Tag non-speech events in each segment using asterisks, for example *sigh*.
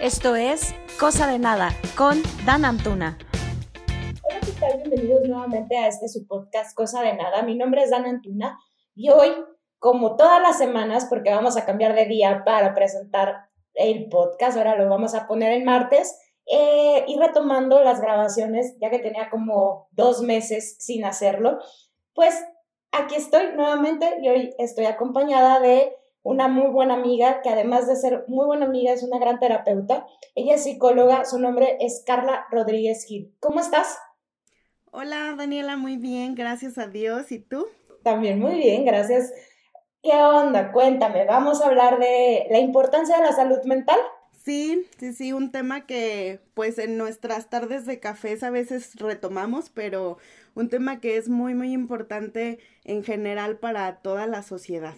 Esto es Cosa de Nada con Dan Antuna. Hola, ¿qué tal? Bienvenidos nuevamente a este su podcast Cosa de Nada. Mi nombre es Dan Antuna y hoy, como todas las semanas, porque vamos a cambiar de día para presentar el podcast, ahora lo vamos a poner en martes, eh, y retomando las grabaciones, ya que tenía como dos meses sin hacerlo, pues aquí estoy nuevamente y hoy estoy acompañada de una muy buena amiga, que además de ser muy buena amiga, es una gran terapeuta. Ella es psicóloga, su nombre es Carla Rodríguez Gil. ¿Cómo estás? Hola Daniela, muy bien, gracias a Dios. ¿Y tú? También muy bien, gracias. ¿Qué onda? Cuéntame, vamos a hablar de la importancia de la salud mental. Sí, sí, sí, un tema que pues en nuestras tardes de cafés a veces retomamos, pero un tema que es muy, muy importante en general para toda la sociedad.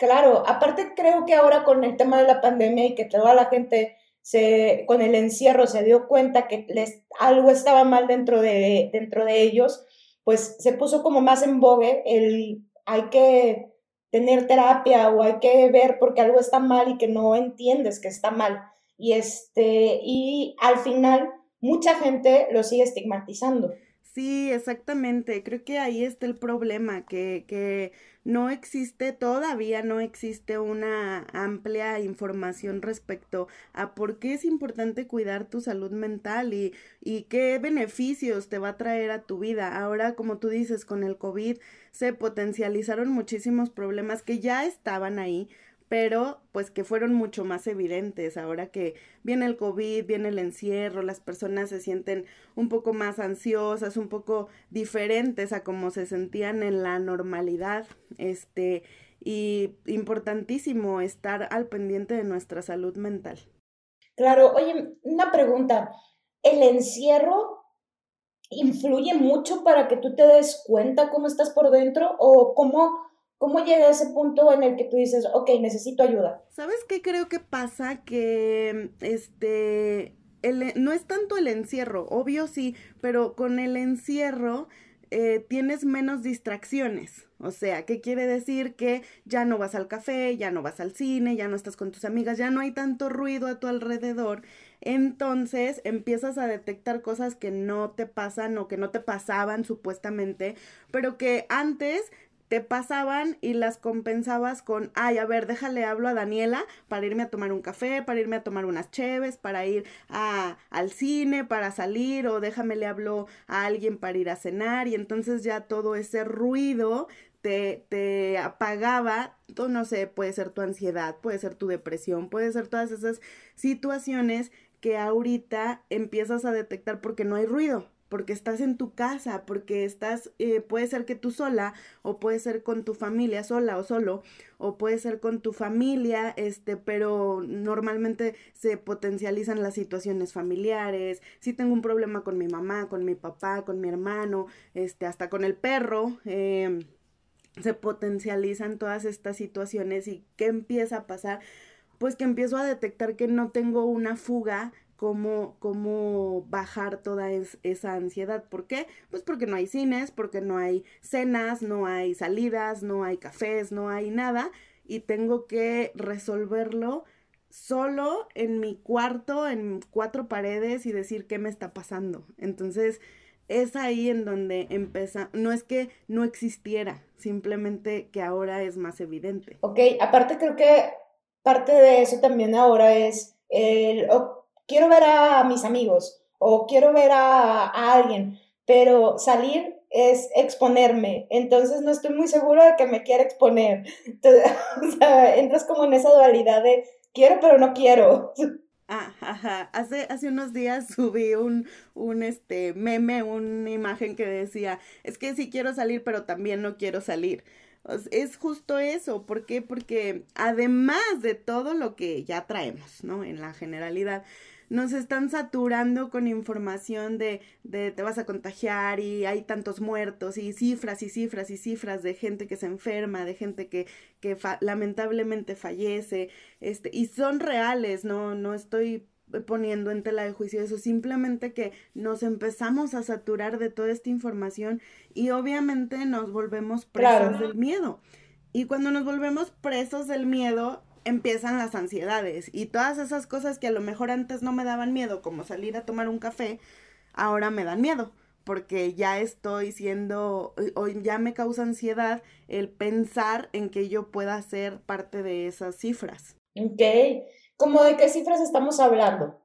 Claro, aparte creo que ahora con el tema de la pandemia y que toda la gente se, con el encierro se dio cuenta que les, algo estaba mal dentro de, dentro de ellos, pues se puso como más en vogue el hay que tener terapia o hay que ver porque algo está mal y que no entiendes que está mal. Y este, y al final mucha gente lo sigue estigmatizando. Sí, exactamente. Creo que ahí está el problema, que, que no existe, todavía no existe una amplia información respecto a por qué es importante cuidar tu salud mental y, y qué beneficios te va a traer a tu vida. Ahora, como tú dices, con el COVID se potencializaron muchísimos problemas que ya estaban ahí, pero pues que fueron mucho más evidentes. Ahora que viene el COVID, viene el encierro, las personas se sienten un poco más ansiosas, un poco diferentes a como se sentían en la normalidad, este, y importantísimo estar al pendiente de nuestra salud mental. Claro, oye, una pregunta, ¿el encierro influye mucho para que tú te des cuenta cómo estás por dentro o cómo ¿Cómo llega a ese punto en el que tú dices, ok, necesito ayuda? ¿Sabes qué creo que pasa? Que este, el, no es tanto el encierro, obvio sí, pero con el encierro eh, tienes menos distracciones. O sea, ¿qué quiere decir? Que ya no vas al café, ya no vas al cine, ya no estás con tus amigas, ya no hay tanto ruido a tu alrededor. Entonces empiezas a detectar cosas que no te pasan o que no te pasaban supuestamente, pero que antes te pasaban y las compensabas con, ay, a ver, déjale hablo a Daniela para irme a tomar un café, para irme a tomar unas cheves, para ir a, al cine, para salir, o déjame le hablo a alguien para ir a cenar, y entonces ya todo ese ruido te, te apagaba, no sé, puede ser tu ansiedad, puede ser tu depresión, puede ser todas esas situaciones que ahorita empiezas a detectar porque no hay ruido porque estás en tu casa, porque estás, eh, puede ser que tú sola, o puede ser con tu familia sola o solo, o puede ser con tu familia, este, pero normalmente se potencializan las situaciones familiares. Si tengo un problema con mi mamá, con mi papá, con mi hermano, este, hasta con el perro, eh, se potencializan todas estas situaciones y ¿qué empieza a pasar? Pues que empiezo a detectar que no tengo una fuga cómo, cómo bajar toda esa ansiedad. ¿Por qué? Pues porque no hay cines, porque no hay cenas, no hay salidas, no hay cafés, no hay nada y tengo que resolverlo solo en mi cuarto, en cuatro paredes y decir qué me está pasando. Entonces, es ahí en donde empieza, no es que no existiera, simplemente que ahora es más evidente. Ok, aparte creo que parte de eso también ahora es el, quiero ver a mis amigos o quiero ver a, alguien, pero salir es exponerme, entonces no estoy muy seguro de que me quiera exponer. *laughs* Entonces, o sea, entras como en esa dualidad de quiero pero no quiero. *laughs* Ah, ajá. Hace, hace unos días *laughs* subí un, un este meme, una imagen que decía, es que sí quiero salir, pero también no quiero salir. Es justo eso, ¿por qué? Porque además de todo lo que ya traemos, ¿no? En la generalidad, nos están saturando con información de, de te vas a contagiar y hay tantos muertos y cifras y cifras y cifras de gente que se enferma, de gente que, que lamentablemente fallece, este, y son reales, no, no estoy poniendo en tela de juicio eso, simplemente que nos empezamos a saturar de toda esta información y obviamente nos volvemos presos del miedo. Y cuando nos volvemos presos del miedo, empiezan las ansiedades y todas esas cosas que a lo mejor antes no me daban miedo, como salir a tomar un café, ahora me dan miedo porque ya estoy siendo, o ya me causa ansiedad el pensar en que yo pueda ser parte de esas cifras. Ok, ¿cómo de qué cifras estamos hablando?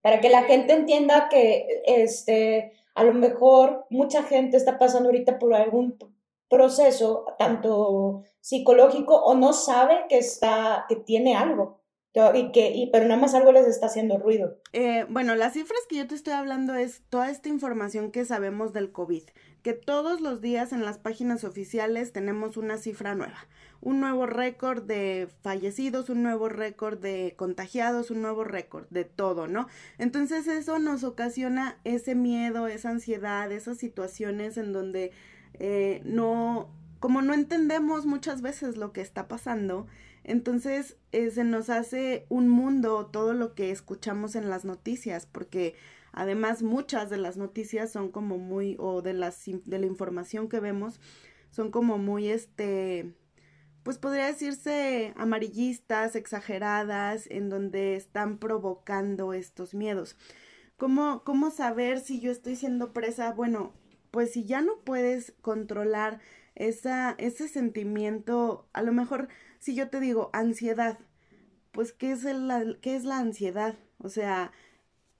Para que la gente entienda que este, a lo mejor mucha gente está pasando ahorita por algún proceso, tanto psicológico, o no sabe que está, que tiene algo. Y que, y, pero nada más algo les está haciendo ruido. Eh, bueno, las cifras que yo te estoy hablando es toda esta información que sabemos del COVID, que todos los días en las páginas oficiales tenemos una cifra nueva, un nuevo récord de fallecidos, un nuevo récord de contagiados, un nuevo récord de todo, ¿no? Entonces eso nos ocasiona ese miedo, esa ansiedad, esas situaciones en donde eh, no, como no entendemos muchas veces lo que está pasando, entonces eh, se nos hace un mundo todo lo que escuchamos en las noticias, porque además muchas de las noticias son como muy, o de, las, de la información que vemos, son como muy, este, pues podría decirse amarillistas, exageradas, en donde están provocando estos miedos. ¿Cómo, ¿Cómo saber si yo estoy siendo presa? Bueno, pues si ya no puedes controlar esa, ese sentimiento, a lo mejor si yo te digo ansiedad, pues ¿qué es, el, ¿qué es la ansiedad? O sea,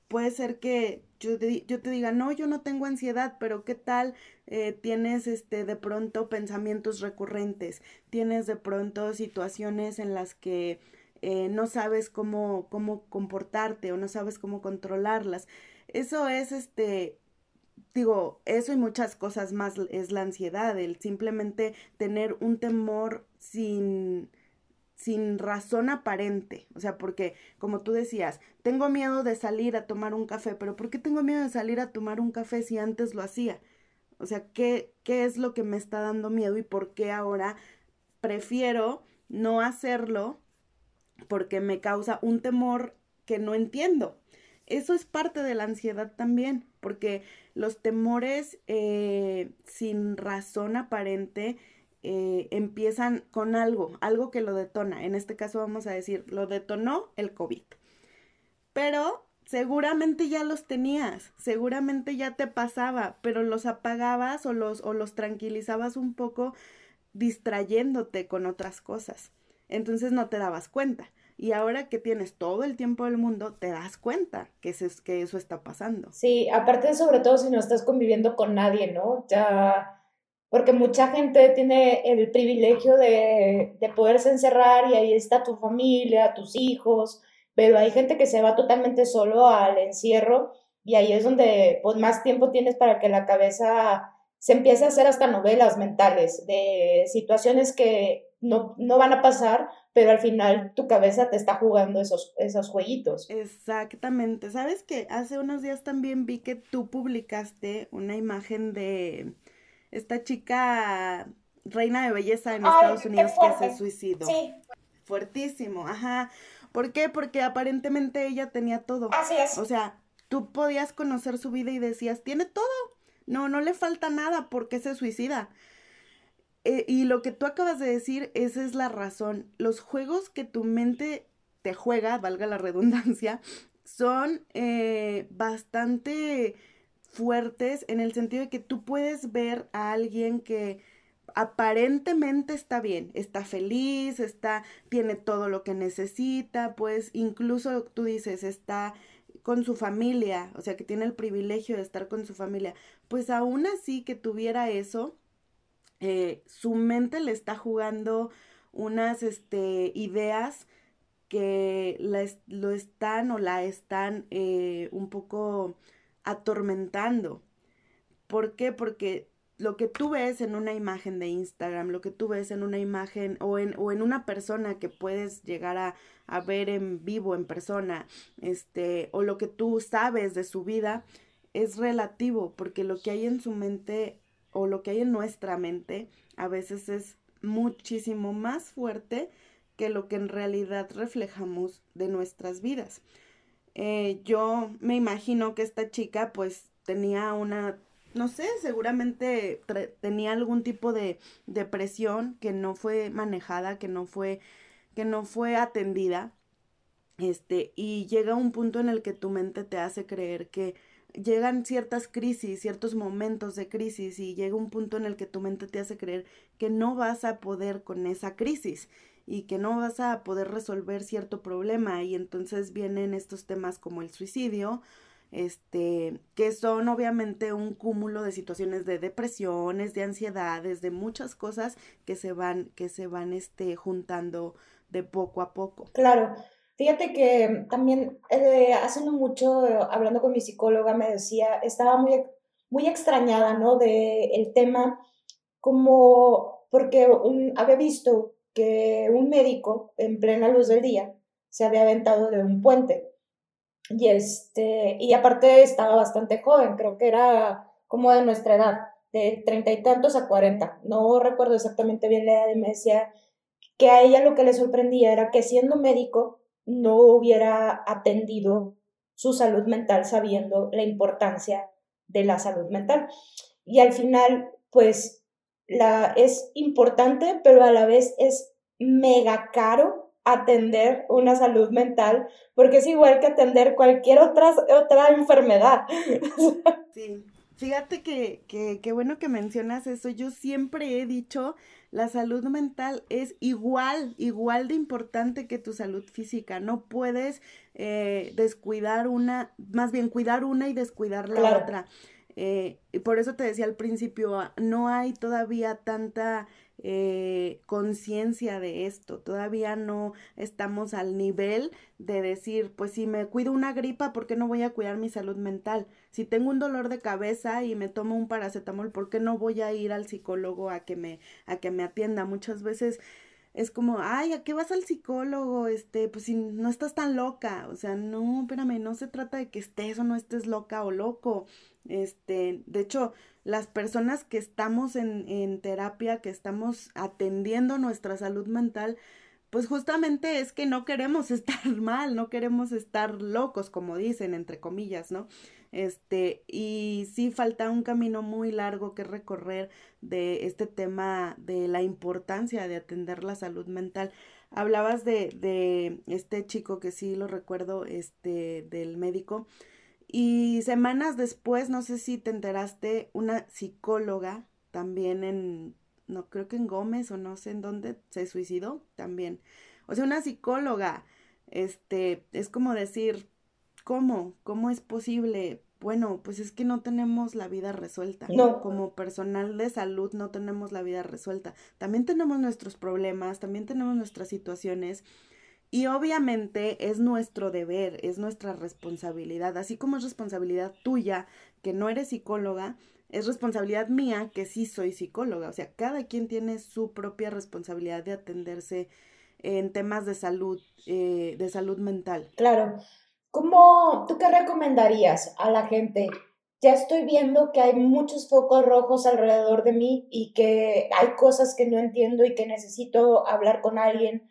puede ser que yo te, yo te diga, no, yo no tengo ansiedad, pero ¿qué tal eh, tienes este de pronto pensamientos recurrentes? Tienes de pronto situaciones en las que eh, no sabes cómo, cómo comportarte o no sabes cómo controlarlas. Eso es este digo, eso y muchas cosas más es la ansiedad, el simplemente tener un temor sin, sin razón aparente. O sea, porque, como tú decías, tengo miedo de salir a tomar un café, pero ¿por qué tengo miedo de salir a tomar un café si antes lo hacía? O sea, ¿qué, qué es lo que me está dando miedo y por qué ahora prefiero no hacerlo porque me causa un temor que no entiendo? Eso es parte de la ansiedad también, porque los temores eh, sin razón aparente eh, empiezan con algo, algo que lo detona. En este caso vamos a decir, lo detonó el COVID. Pero seguramente ya los tenías, seguramente ya te pasaba, pero los apagabas o los, o los tranquilizabas un poco distrayéndote con otras cosas. Entonces no te dabas cuenta. Y ahora que tienes todo el tiempo del mundo, te das cuenta que eso, que eso está pasando. Sí, aparte sobre todo si no estás conviviendo con nadie, ¿no? Ya, porque mucha gente tiene el privilegio de, de poderse encerrar y ahí está tu familia, tus hijos, pero hay gente que se va totalmente solo al encierro y ahí es donde pues más tiempo tienes para que la cabeza se empiece a hacer hasta novelas mentales de situaciones que no, no van a pasar, pero al final tu cabeza te está jugando esos, esos jueguitos. Exactamente. ¿Sabes que Hace unos días también vi que tú publicaste una imagen de esta chica reina de belleza en Estados Unidos que se suicidó. Sí. Fuertísimo, ajá. ¿Por qué? Porque aparentemente ella tenía todo. Así es. O sea, tú podías conocer su vida y decías, tiene todo. No, no le falta nada porque se suicida. Eh, y lo que tú acabas de decir, esa es la razón. Los juegos que tu mente te juega, valga la redundancia, son eh, bastante fuertes en el sentido de que tú puedes ver a alguien que aparentemente está bien, está feliz, está, tiene todo lo que necesita, pues incluso tú dices, está con su familia, o sea, que tiene el privilegio de estar con su familia, pues aún así que tuviera eso, eh, su mente le está jugando unas este, ideas que lo están o la están eh, un poco atormentando. ¿Por qué? Porque lo que tú ves en una imagen de Instagram, lo que tú ves en una imagen o en, una persona que puedes llegar a, a, ver en vivo, en persona, este, o lo que tú sabes de su vida, es relativo, porque lo que hay en su mente o lo que hay en nuestra mente a veces es muchísimo más fuerte que lo que en realidad reflejamos de nuestras vidas. Eh, yo me imagino que esta chica pues tenía una, no sé, seguramente tenía algún tipo de depresión que no fue manejada, que no fue que no fue atendida, este, y llega un punto en el que tu mente te hace creer que llegan ciertas crisis, ciertos momentos de crisis y llega un punto en el que tu mente te hace creer que no vas a poder con esa crisis y que no vas a poder resolver cierto problema y entonces vienen estos temas como el suicidio, este, que son obviamente un cúmulo de situaciones de depresiones, de ansiedades, de muchas cosas que se van, que se van, este, juntando de poco a poco. Claro. Fíjate que también eh, hace no mucho, eh, hablando con mi psicóloga, me decía, estaba muy, muy extrañada, ¿no? De el tema, como, porque había visto que un médico en plena luz del día se había aventado de un puente. Y, este, y aparte estaba bastante joven, creo que era como de nuestra edad, de treinta y tantos a cuarenta. No recuerdo exactamente bien la edad y me decía que a ella lo que le sorprendía era que siendo médico no hubiera atendido su salud mental sabiendo la importancia de la salud mental. Y al final, pues la, es importante, pero a la vez es mega caro atender una salud mental, porque es igual que atender cualquier otra, otra enfermedad. *laughs* Sí, fíjate que, que, que bueno que mencionas eso. Yo siempre he dicho, la salud mental es igual, igual de importante que tu salud física. No puedes eh, descuidar una, más bien cuidar una y descuidar la otra. Eh, y por eso te decía al principio, ah, no hay todavía tanta eh, conciencia de esto, todavía no estamos al nivel de decir, pues si me cuido una gripa, ¿por qué no voy a cuidar mi salud mental? Si tengo un dolor de cabeza y me tomo un paracetamol, ¿por qué no voy a ir al psicólogo a que me, a que me atienda? Muchas veces es como, ay, ¿a qué vas al psicólogo? Este, pues si no estás tan loca, o sea, no, espérame, no se trata de que estés o no estés loca o loco, este, de hecho, las personas que estamos en, en terapia, que estamos atendiendo nuestra salud mental, pues justamente es que no queremos *laughs* estar mal, no queremos estar locos, como dicen, entre comillas, ¿no? Este, y sí falta un camino muy largo que recorrer de este tema de la importancia de atender la salud mental. Hablabas de, de este chico que sí lo recuerdo, este, del médico, y semanas después, no sé si te enteraste, una psicóloga también en, no creo que en Gómez o no sé en dónde, se suicidó también. O sea, una psicóloga, este, es como decir, ¿cómo? ¿Cómo es posible? Bueno, pues es que no tenemos la vida resuelta. No. Como personal de salud no tenemos la vida resuelta. También tenemos nuestros problemas, también tenemos nuestras situaciones y obviamente es nuestro deber, es nuestra responsabilidad, así como es responsabilidad tuya, que no eres psicóloga, es responsabilidad mía, que sí soy psicóloga. O sea, cada quien tiene su propia responsabilidad de atenderse en temas de salud, eh, de salud mental. Claro. ¿Cómo, tú qué recomendarías a la gente? Ya estoy viendo que hay muchos focos rojos alrededor de mí y que hay cosas que no entiendo y que necesito hablar con alguien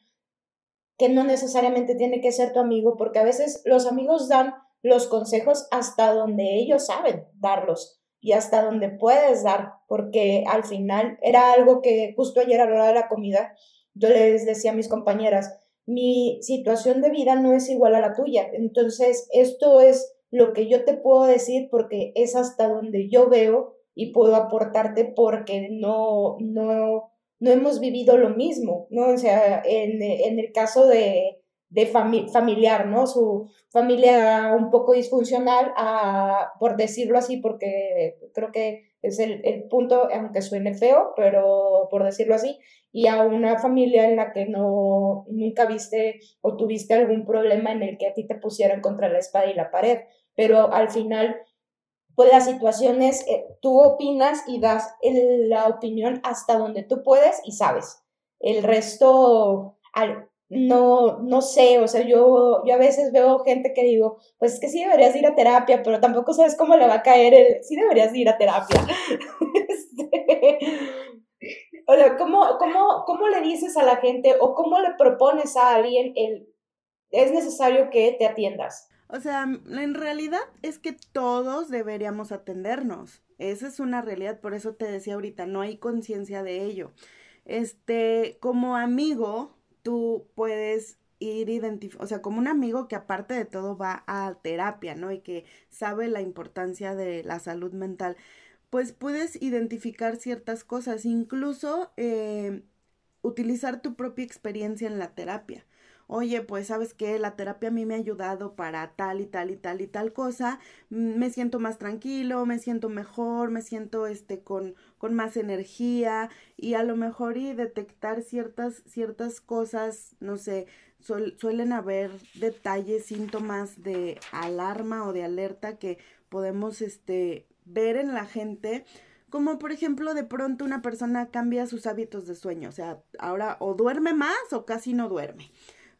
que no necesariamente tiene que ser tu amigo, porque a veces los amigos dan los consejos hasta donde ellos saben darlos y hasta donde puedes dar, porque al final era algo que justo ayer a la hora de la comida yo les decía a mis compañeras, mi situación de vida no es igual a la tuya, entonces esto es lo que yo te puedo decir porque es hasta donde yo veo y puedo aportarte porque no, no, no hemos vivido lo mismo, ¿no? O sea, en, el caso de, de familiar, ¿no? Su familia un poco disfuncional, por decirlo así, porque creo que es el, el, punto, aunque suene feo, pero por decirlo así, y a una familia en la que no, nunca viste o tuviste algún problema en el que a ti te pusieran contra la espada y la pared, pero al final pues las situaciones, eh, tú opinas y das la opinión hasta donde tú puedes y sabes. El resto, al, no, no sé, o sea, yo, yo a veces veo gente que digo, pues es que sí deberías ir a terapia, pero tampoco sabes cómo le va a caer el, sí deberías ir a terapia. *laughs* este, o sea, ¿cómo, cómo, ¿cómo le dices a la gente o cómo le propones a alguien el, es necesario que te atiendas? O sea, en realidad es que todos deberíamos atendernos. Esa es una realidad, por eso te decía ahorita, no hay conciencia de ello. Este, como amigo, tú puedes ir identificando, o sea, como un amigo que aparte de todo va a terapia, ¿no? Y que sabe la importancia de la salud mental, pues puedes identificar ciertas cosas, incluso eh, utilizar tu propia experiencia en la terapia oye, pues sabes que la terapia a mí me ha ayudado para tal y tal y tal y tal cosa, mm, me siento más tranquilo, me siento mejor, me siento este con, con más energía y a lo mejor y detectar ciertas, ciertas cosas, no sé, suelen haber detalles, síntomas de alarma o de alerta que podemos este, ver en la gente como por ejemplo de pronto una persona cambia sus hábitos de sueño, o sea, ahora o duerme más o casi no duerme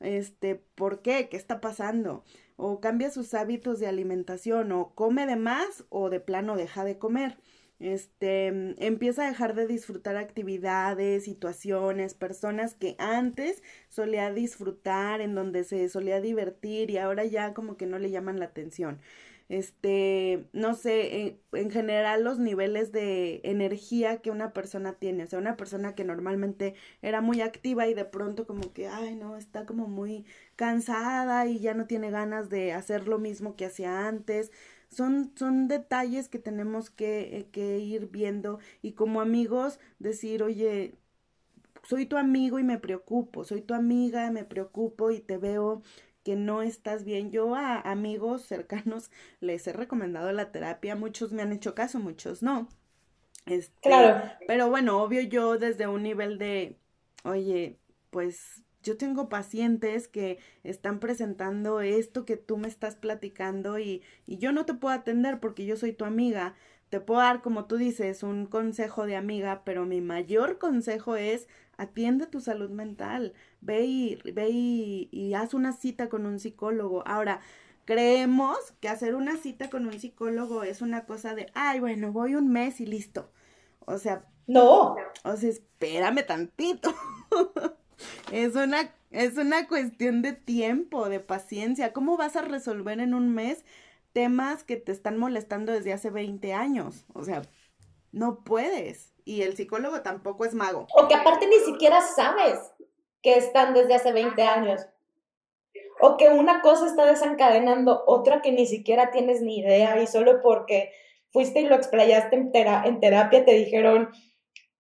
este, ¿por qué? ¿Qué está pasando? O cambia sus hábitos de alimentación, o come de más, o de plano deja de comer. Este, empieza a dejar de disfrutar actividades, situaciones, personas que antes solía disfrutar, en donde se solía divertir y ahora ya como que no le llaman la atención este, no sé, en, general los niveles de energía que una persona tiene, o sea, una persona que normalmente era muy activa y de pronto como que, ay, no, está como muy cansada y ya no tiene ganas de hacer lo mismo que hacía antes. Son, son detalles que tenemos que, eh, que ir viendo y como amigos decir, oye, soy tu amigo y me preocupo, soy tu amiga, me preocupo y te veo que no estás bien. Yo a amigos cercanos *laughs* les he recomendado la terapia, muchos me han hecho caso, muchos no. Este, claro. Pero bueno, obvio yo desde un nivel de, oye, pues yo tengo pacientes que están presentando esto que tú me estás platicando y, y yo no te puedo atender porque yo soy tu amiga. Te puedo dar, como tú dices, un consejo de amiga, pero mi mayor consejo es atiende tu salud mental, ve y, ve y, haz una cita con un psicólogo. Ahora, creemos que hacer una cita con un psicólogo es una cosa de, ay, bueno, voy un mes y listo. O sea, no. O sea, espérame tantito. *laughs* es una es una cuestión de tiempo, de paciencia. ¿Cómo vas a resolver en un mes temas que te están molestando desde hace 20 años? O sea, no puedes y el psicólogo tampoco es mago. O que aparte ni siquiera sabes que están desde hace 20 años. O que una cosa está desencadenando otra que ni siquiera tienes ni idea y solo porque fuiste y lo explayaste en, terapia te dijeron,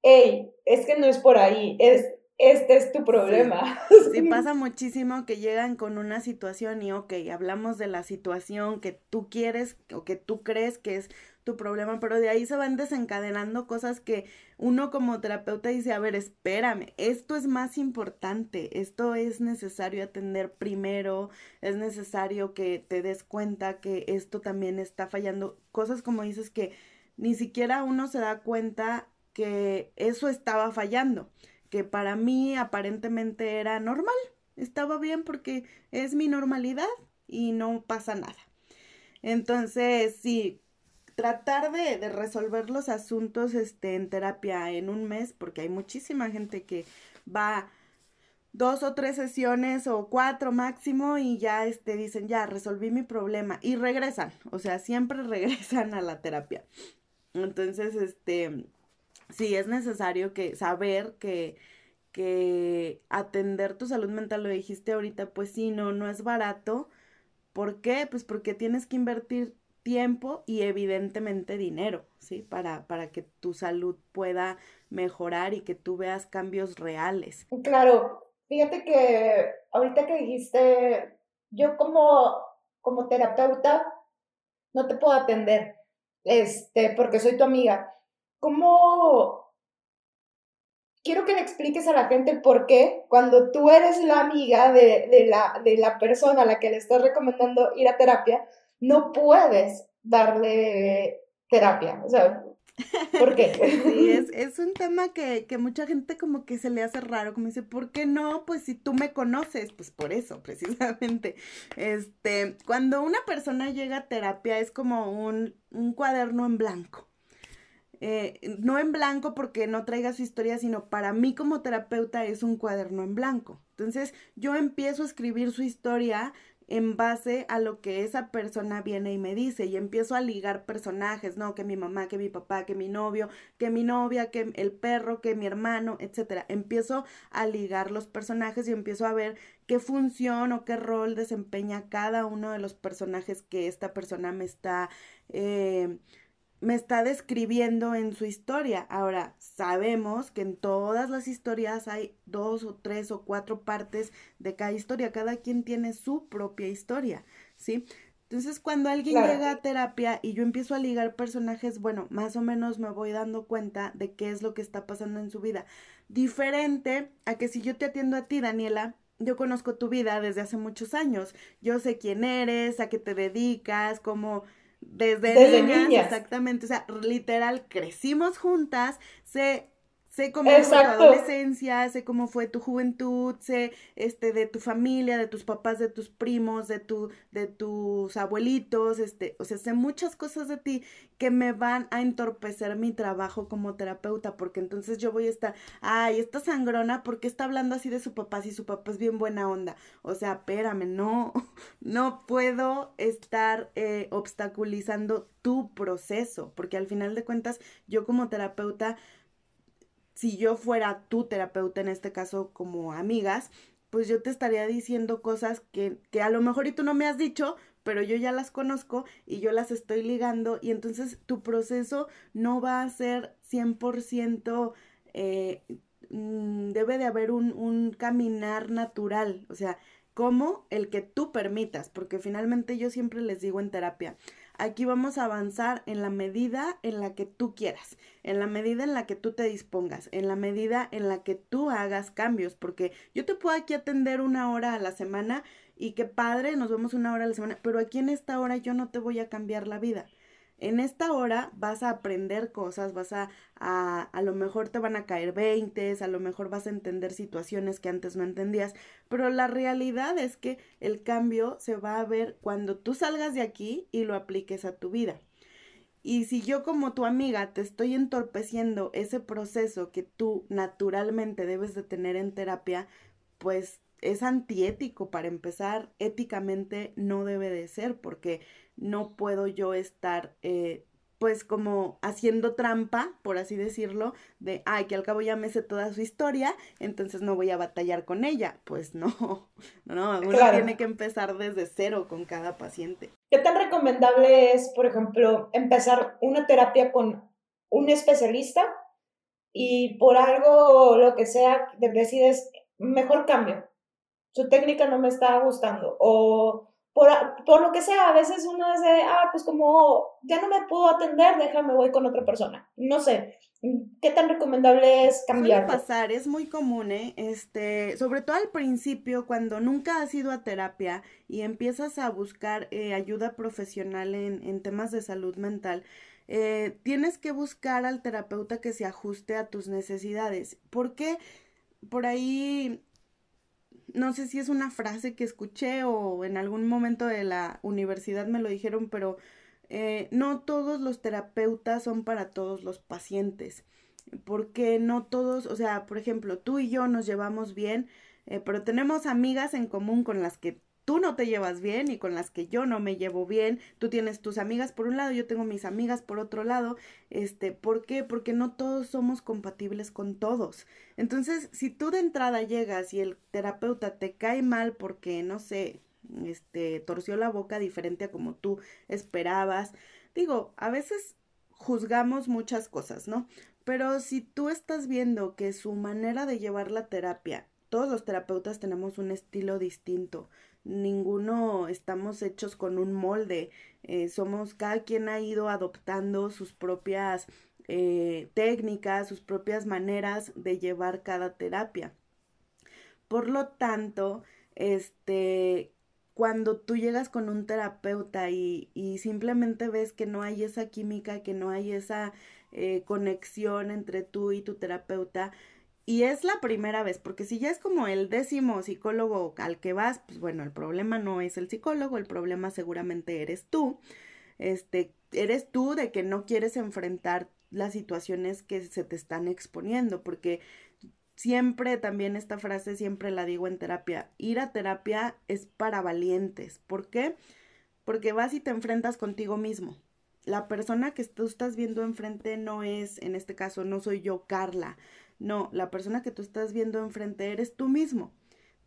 hey, es que no es por ahí, es, este es tu problema. *laughs* Sí, pasa muchísimo que llegan con una situación y, ok, hablamos de la situación que tú quieres o que tú crees que es tu problema, pero de ahí se van desencadenando cosas que uno como terapeuta dice, a ver, espérame, esto es más importante, esto es necesario atender primero, es necesario que te des cuenta que esto también está fallando, cosas como dices que ni siquiera uno se da cuenta que eso estaba fallando, que para mí aparentemente era normal, estaba bien porque es mi normalidad y no pasa nada. Entonces, sí, tratar de, resolver los asuntos este, en terapia en un mes, porque hay muchísima gente que va dos o tres sesiones o cuatro máximo y ya este, dicen, ya resolví mi problema y regresan, o sea, siempre *laughs* regresan a la terapia. Entonces, este, sí, es necesario que saber que, que atender tu salud mental, lo dijiste ahorita, pues sí, no, no es barato. ¿Por qué? Pues porque tienes que invertir tiempo y evidentemente dinero, ¿sí? Para, para que tu salud pueda mejorar y que tú veas cambios reales. Claro, fíjate que ahorita que dijiste, yo como, como terapeuta no te puedo atender, este, porque soy tu amiga. ¿Cómo? Quiero que le expliques a la gente por qué cuando tú eres la amiga de, de, la, de la persona a la que le estás recomendando ir a terapia, no puedes darle terapia. O sea, ¿por qué? *laughs* Sí, *laughs* es, un tema que, que, mucha gente como que se le hace raro, como dice, ¿por qué no? Pues si tú me conoces, pues por eso, *laughs* precisamente. Este, cuando una persona llega a terapia es como un, un cuaderno en blanco. Eh, no en blanco porque no traiga su historia, sino para mí como terapeuta es un cuaderno en blanco. Entonces yo empiezo a escribir su historia en base a lo que esa persona viene y me dice y empiezo a ligar personajes, ¿no? Que mi mamá, que mi papá, que mi novio, que mi novia, que el perro, que mi hermano, etcétera. Empiezo a ligar los personajes y empiezo a ver qué función o qué rol desempeña cada uno de los personajes que esta persona me está eh, me está describiendo en su historia. Ahora, sabemos que en todas las historias hay dos o tres o cuatro partes de cada historia. Cada quien tiene su propia historia, ¿sí? Entonces, cuando alguien llega a terapia y yo empiezo a ligar personajes, bueno, más o menos me voy dando cuenta de qué es lo que está pasando en su vida. Diferente a que si yo te atiendo a ti, Daniela, yo conozco tu vida desde hace muchos años. Yo sé quién eres, a qué te dedicas, cómo desde, niñas, exactamente, o sea, literal, crecimos juntas, sé Sé cómo fue tu adolescencia, sé cómo fue tu juventud, sé este de tu familia, de tus papás, de tus primos, de tu de tus abuelitos, este, o sea, sé muchas cosas de ti que me van a entorpecer mi trabajo como terapeuta, porque entonces yo voy a estar, ay, esta sangrona, ¿por qué está hablando así de su papá si su papá es bien buena onda? O sea, espérame, no, *laughs* no puedo estar eh, obstaculizando tu proceso, porque al final de cuentas, yo como terapeuta si yo fuera tu terapeuta, en este caso como amigas, pues yo te estaría diciendo cosas que, que a lo mejor y tú no me has dicho, pero yo ya las conozco y yo las estoy ligando y entonces tu proceso no va a ser 100% eh, mm, debe de haber un, un caminar natural, o sea, como el que tú permitas, porque finalmente yo siempre les digo en terapia, Aquí vamos a avanzar en la medida en la que tú quieras, en la medida en la que tú te dispongas, en la medida en la que tú hagas cambios, porque yo te puedo aquí atender una hora a la semana y qué padre, nos vemos una hora a la semana, pero aquí en esta hora yo no te voy a cambiar la vida. En esta hora vas a aprender cosas, vas a, a, a lo mejor te van a caer veintes, a lo mejor vas a entender situaciones que antes no entendías, pero la realidad es que el cambio se va a ver cuando tú salgas de aquí y lo apliques a tu vida. Y si yo como tu amiga te estoy entorpeciendo ese proceso que tú naturalmente debes de tener en terapia, pues es antiético para empezar, éticamente no debe de ser, porque no puedo yo estar eh, pues como haciendo trampa, por así decirlo, de, ay, que al cabo ya me sé toda su historia, entonces no voy a batallar con ella. Pues no, *laughs* no, uno tiene que empezar desde cero con cada paciente. ¿Qué tan recomendable es, por ejemplo, empezar una terapia con un especialista y por algo, lo que sea, decides, mejor cambio? Su técnica no me está gustando o por, por, lo que sea, a veces uno dice, ah, pues como ya no me puedo atender, déjame, voy con otra persona. No sé, ¿qué tan recomendable es cambiar? Puede pasar, es muy común, ¿eh? Este, sobre todo al principio, cuando nunca has ido a terapia y empiezas a buscar eh, ayuda profesional en, en, temas de salud mental, eh, tienes que buscar al terapeuta que se ajuste a tus necesidades. Porque por ahí no sé si es una frase que escuché o en algún momento de la universidad me lo dijeron, pero eh, no todos los terapeutas son para todos los pacientes, porque no todos, o sea, por ejemplo, tú y yo nos llevamos bien, eh, pero tenemos amigas en común con las que tú no te llevas bien y con las que yo no me llevo bien. Tú tienes tus amigas por un lado, yo tengo mis amigas por otro lado. Este, ¿por qué? Porque no todos somos compatibles con todos. Entonces, si tú de entrada llegas y el terapeuta te cae mal porque no sé, este, torció la boca diferente a como tú esperabas. Digo, a veces juzgamos muchas cosas, ¿no? Pero si tú estás viendo que su manera de llevar la terapia, todos los terapeutas tenemos un estilo distinto ninguno estamos hechos con un molde, eh, somos, cada quien ha ido adoptando sus propias eh, técnicas, sus propias maneras de llevar cada terapia. Por lo tanto, este, cuando tú llegas con un terapeuta y, simplemente ves que no hay esa química, que no hay esa eh, conexión entre tú y tu terapeuta, y es la primera vez, porque si ya es como el décimo psicólogo al que vas, pues bueno, el problema no es el psicólogo, el problema seguramente eres tú. Este, eres tú de que no quieres enfrentar las situaciones que se te están exponiendo, porque siempre también esta frase, siempre la digo en terapia, ir a terapia es para valientes. ¿Por qué? Porque vas y te enfrentas contigo mismo. La persona que tú estás viendo enfrente no es, en este caso, no soy yo, Carla. No, la persona que tú estás viendo enfrente eres tú mismo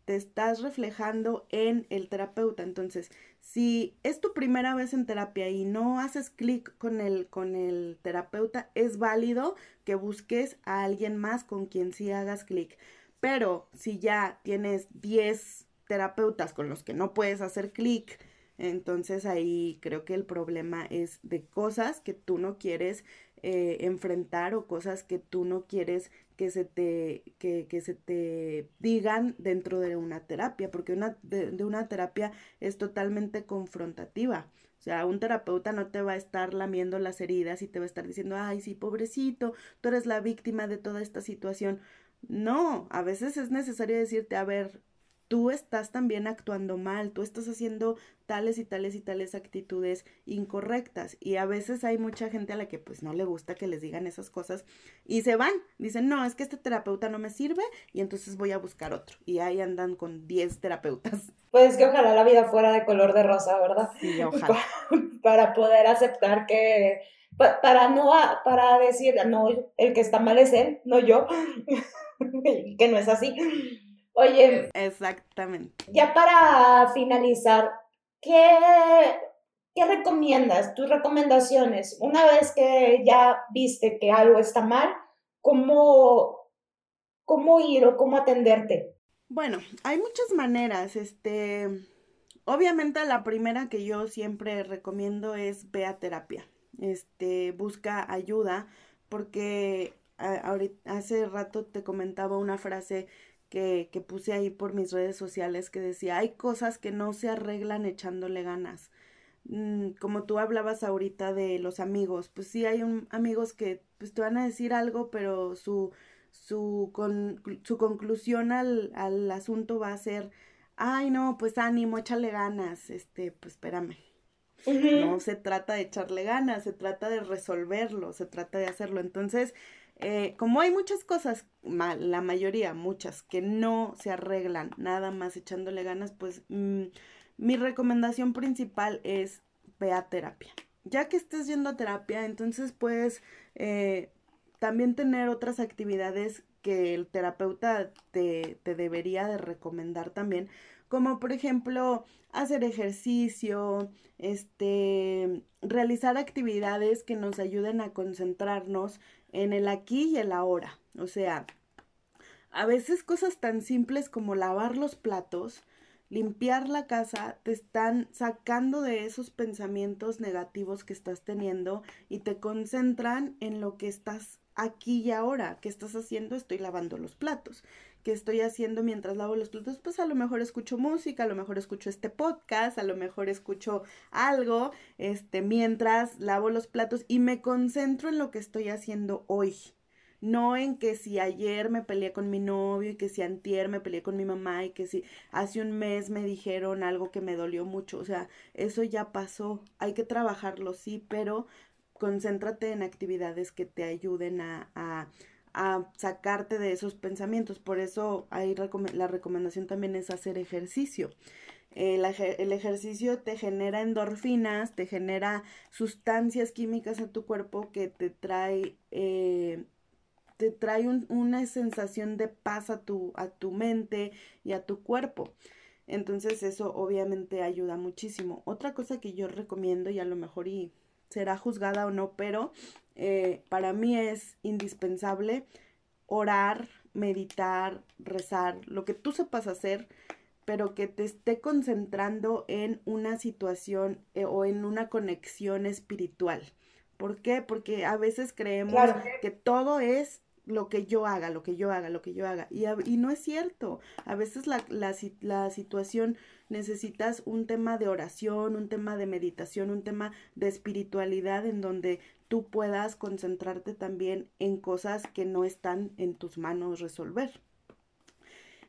te estás reflejando en el terapeuta. Entonces, si es tu primera vez en terapia y no haces clic con el, con el terapeuta, es válido que busques a alguien más con quien sí hagas clic. Pero si ya tienes 10 terapeutas con los que no puedes hacer clic, entonces ahí creo que el problema es de cosas que tú no quieres eh, enfrentar o cosas que tú no quieres que se te, que, que se te digan dentro de una terapia, porque una, de, de una terapia es totalmente confrontativa. O sea, un terapeuta no te va a estar lamiendo las heridas y te va a estar diciendo, ay, sí, pobrecito, tú eres la víctima de toda esta situación. No, a veces es necesario decirte, a ver, tú estás también actuando mal, tú estás haciendo tales y tales y tales actitudes incorrectas y a veces hay mucha gente a la que pues no le gusta que les digan esas cosas y se van, dicen, no, es que este terapeuta no me sirve y entonces voy a buscar otro y ahí andan con 10 terapeutas. Pues que ojalá la vida fuera de color de rosa, ¿verdad? Sí, ojalá. Para poder aceptar que, para no, para decir, no, el que está mal es él, no yo, *laughs* que no es así. Oye. Exactamente. Ya para finalizar, ¿qué, ¿qué recomiendas? Tus recomendaciones. Una vez que ya viste que algo está mal, ¿cómo, cómo ir o cómo atenderte? Bueno, hay muchas maneras. Este, obviamente la primera que yo siempre recomiendo es ve a terapia. Este, busca ayuda porque ahorita, hace rato te comentaba una frase que, que puse ahí por mis redes sociales que decía, hay cosas que no se arreglan echándole ganas. Mm, como tú hablabas ahorita de los amigos, pues sí hay un, amigos que pues, te van a decir algo, pero su, su, con, su conclusión al, al asunto va a ser, ay no, pues ánimo, échale ganas, este, pues espérame. No se trata de echarle ganas, se trata de resolverlo, se trata de hacerlo. Entonces, eh, como hay muchas cosas, la mayoría, muchas, que no se arreglan nada más echándole ganas, pues mm, mi recomendación principal es ve a terapia. Ya que estés yendo a terapia, entonces puedes eh, también tener otras actividades que el terapeuta te, te debería de recomendar también, como por ejemplo hacer ejercicio, este, realizar actividades que nos ayuden a concentrarnos en el aquí y el ahora. O sea, a veces cosas tan simples como lavar los platos, limpiar la casa, te están sacando de esos pensamientos negativos que estás teniendo y te concentran en lo que estás aquí y ahora. ¿Qué estás haciendo? Estoy lavando los platos. ¿Qué estoy haciendo mientras lavo los platos? Pues a lo mejor escucho música, a lo mejor escucho este podcast, a lo mejor escucho algo, este, mientras lavo los platos y me concentro en lo que estoy haciendo hoy. No en que si ayer me peleé con mi novio y que si antier me peleé con mi mamá y que si hace un mes me dijeron algo que me dolió mucho. O sea, eso ya pasó. Hay que trabajarlo, sí, pero concéntrate en actividades que te ayuden a, a, a sacarte de esos pensamientos. Por eso hay la recomendación también es hacer ejercicio. El, ejercicio te genera endorfinas, te genera sustancias químicas a tu cuerpo que te trae, eh, te trae una sensación de paz a tu, a tu mente y a tu cuerpo. Entonces eso obviamente ayuda muchísimo. Otra cosa que yo recomiendo y a lo mejor y será juzgada o no, pero eh, para mí es indispensable orar, meditar, rezar, lo que tú sepas hacer, pero que te esté concentrando en una situación eh, o en una conexión espiritual. ¿Por qué? Porque a veces creemos que todo es lo que yo haga, lo que yo haga, lo que yo haga. Y, y no es cierto. A veces la, la, la, situación necesitas un tema de oración, un tema de meditación, un tema de espiritualidad en donde tú puedas concentrarte también en cosas que no están en tus manos resolver.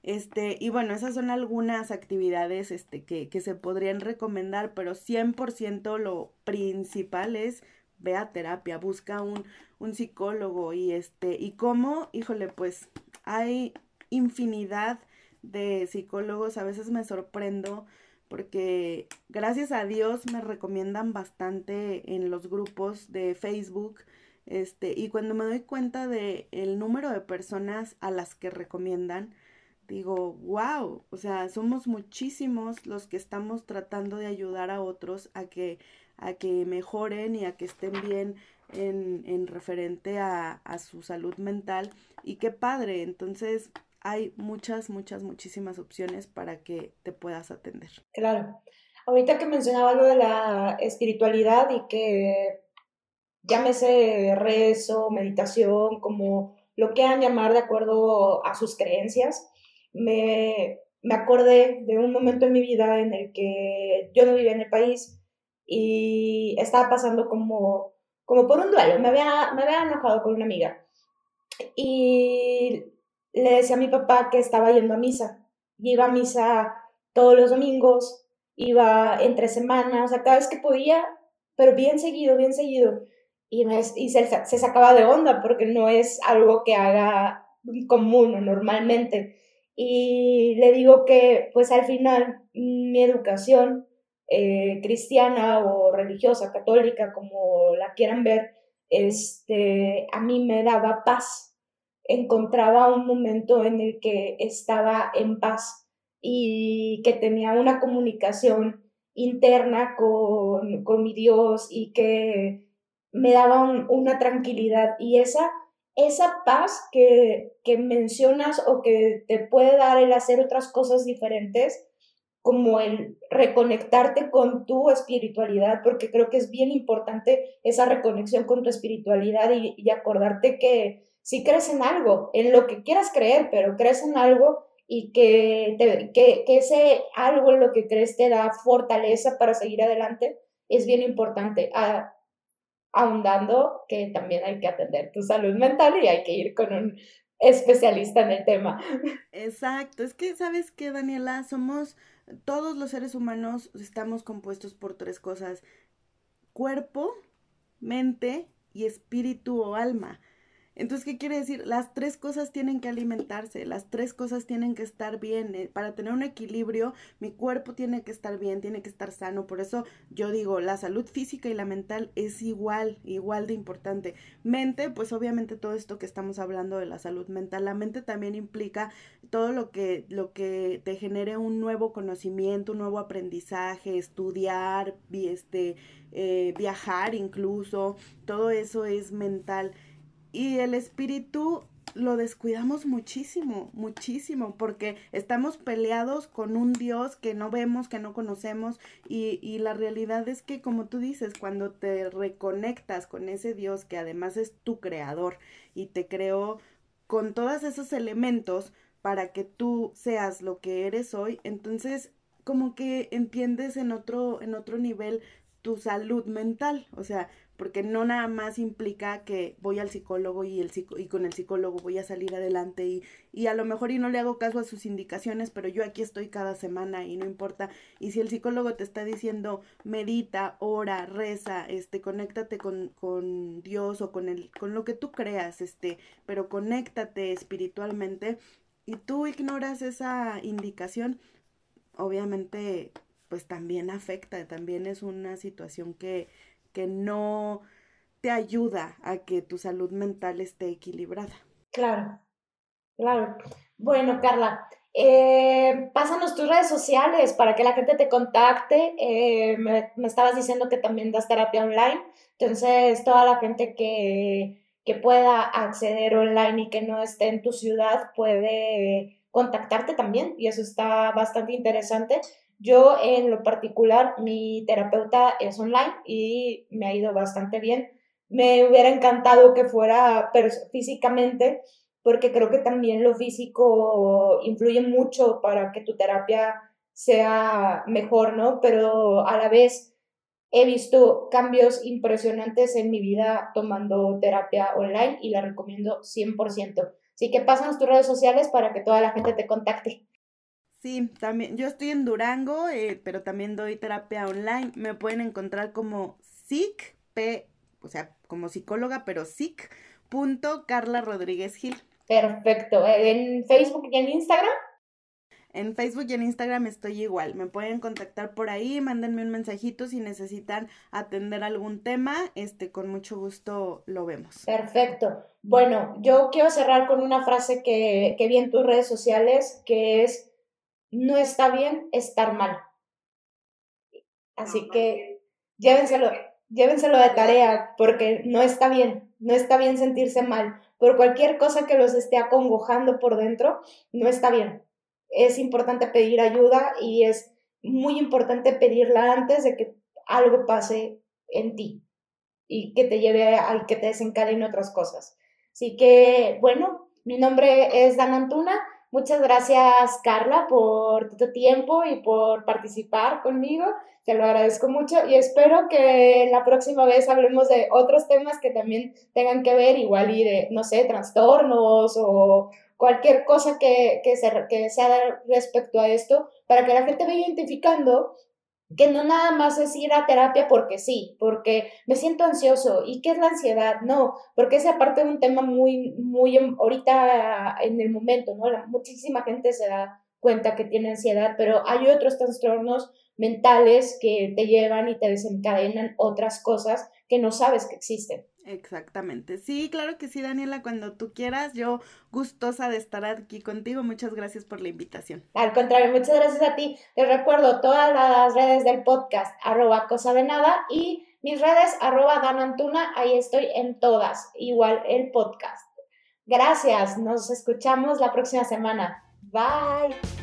Este, y bueno, esas son algunas actividades este, que, que se podrían recomendar, pero 100% lo principal es ve a terapia, busca un, un psicólogo y este, y cómo, híjole, pues hay infinidad de psicólogos, a veces me sorprendo porque gracias a Dios me recomiendan bastante en los grupos de Facebook, este, y cuando me doy cuenta de el número de personas a las que recomiendan, digo, wow, o sea, somos muchísimos los que estamos tratando de ayudar a otros a que, a que mejoren y a que estén bien en, en referente a, a su salud mental. Y qué padre, entonces hay muchas, muchas, muchísimas opciones para que te puedas atender. Claro. Ahorita que mencionaba lo de la espiritualidad y que llámese rezo, meditación, como lo quieran llamar de acuerdo a sus creencias, me, me acordé de un momento en mi vida en el que yo no vivía en el país y estaba pasando como, como por un duelo. Me había, me había enojado con una amiga y le decía a mi papá que estaba yendo a misa. iba a misa todos los domingos, iba entre semanas, o sea, cada vez que podía, pero bien seguido, bien seguido. Y, me, y se, se sacaba de onda porque no es algo que haga común o normalmente. Y le digo que, pues al final, mi educación eh, cristiana o religiosa, católica, como la quieran ver, este, a mí me daba paz. Encontraba un momento en el que estaba en paz y que tenía una comunicación interna con, con mi Dios y que me daba una tranquilidad. Y esa esa paz que, que mencionas o que te puede dar el hacer otras cosas diferentes, como el reconectarte con tu espiritualidad, porque creo que es bien importante esa reconexión con tu espiritualidad y, acordarte que si crees en algo, en lo que quieras creer, pero crees en algo y que, que, que ese algo en lo que crees te da fortaleza para seguir adelante, es bien importante. Ah, ahondando que también hay que atender tu salud mental y hay que ir con un especialista en el tema. Exacto, es que sabes que Daniela, somos todos los seres humanos estamos compuestos por tres cosas, cuerpo, mente y espíritu o alma. Entonces, ¿qué quiere decir? Las tres cosas tienen que alimentarse, las tres cosas tienen que estar bien. Eh, para tener un equilibrio, mi cuerpo tiene que estar bien, tiene que estar sano. Por eso yo digo, la salud física y la mental es igual, igual de importante. Mente, pues obviamente todo esto que estamos hablando de la salud mental, la mente también implica todo lo que, lo que te genere un nuevo conocimiento, un nuevo aprendizaje, estudiar, este, eh, viajar incluso, todo eso es mental. Y el espíritu lo descuidamos muchísimo, muchísimo, porque estamos peleados con un Dios que no vemos, que no conocemos, y, y, la realidad es que, como tú dices, cuando te reconectas con ese Dios que además es tu creador y te creó con todos esos elementos para que tú seas lo que eres hoy, entonces como que entiendes en otro, en otro nivel tu salud mental, o sea, porque no nada más implica que voy al psicólogo y, el y con el psicólogo voy a salir adelante y, y a lo mejor y no le hago caso a sus indicaciones, pero yo aquí estoy cada semana y no importa. Y si el psicólogo te está diciendo medita, ora, reza, este, conéctate con, con Dios o con el, con lo que tú creas, este, pero conéctate espiritualmente y tú ignoras esa indicación, obviamente pues también afecta, también es una situación que que no te ayuda a que tu salud mental esté equilibrada. Claro, claro. Bueno, Carla, eh, pásanos tus redes sociales para que la gente te contacte. Eh, me, estabas diciendo que también das terapia online. Entonces, toda la gente que, que pueda acceder online y que no esté en tu ciudad puede contactarte también. Y eso está bastante interesante. Yo en lo particular, mi terapeuta es online y me ha ido bastante bien. Me hubiera encantado que fuera físicamente, porque creo que también lo físico influye mucho para que tu terapia sea mejor, ¿no? Pero a la vez he visto cambios impresionantes en mi vida tomando terapia online y la recomiendo 100%. Así que pásanos tus redes sociales para que toda la gente te contacte. Sí, también, yo estoy en Durango, eh, pero también doy terapia online. Me pueden encontrar como SIC, P o sea, como psicóloga, pero sic. Punto Carla Rodríguez Gil. Perfecto. ¿En Facebook y en Instagram? En Facebook y en Instagram estoy igual. Me pueden contactar por ahí, mándenme un mensajito si necesitan atender algún tema. Este, con mucho gusto lo vemos. Perfecto. Bueno, yo quiero cerrar con una frase que, que vi en tus redes sociales, que es, no está bien estar mal. Así que llévenselo, llévenselo de tarea, porque no está bien, no está bien sentirse mal. Por cualquier cosa que los esté acongojando por dentro, no está bien es importante pedir ayuda y es muy importante pedirla antes de que algo pase en ti y que te lleve a que te desencadene otras cosas. Así que, bueno, mi nombre es Dan Antuna. Muchas gracias, Carla, por tu tiempo y por participar conmigo. Te lo agradezco mucho y espero que la próxima vez hablemos de otros temas que también tengan que ver, igual y de, no sé, trastornos o, cualquier cosa que, se, que sea respecto a esto, para que la gente vaya identificando que no nada más es ir a terapia porque sí, porque me siento ansioso. ¿Y qué es la ansiedad? No, porque es aparte un tema muy, muy ahorita en el momento, ¿no? muchísima gente se da cuenta que tiene ansiedad, pero hay otros trastornos mentales que te llevan y te desencadenan otras cosas que no sabes que existen. Exactamente. Sí, claro que sí, Daniela, cuando tú quieras. Yo gustosa de estar aquí contigo. Muchas gracias por la invitación. Al contrario, muchas gracias a ti. Te recuerdo todas las redes del podcast, arroba cosa de nada, y mis redes, arroba danantuna, ahí estoy en todas, igual el podcast. Gracias, nos escuchamos la próxima semana. Bye.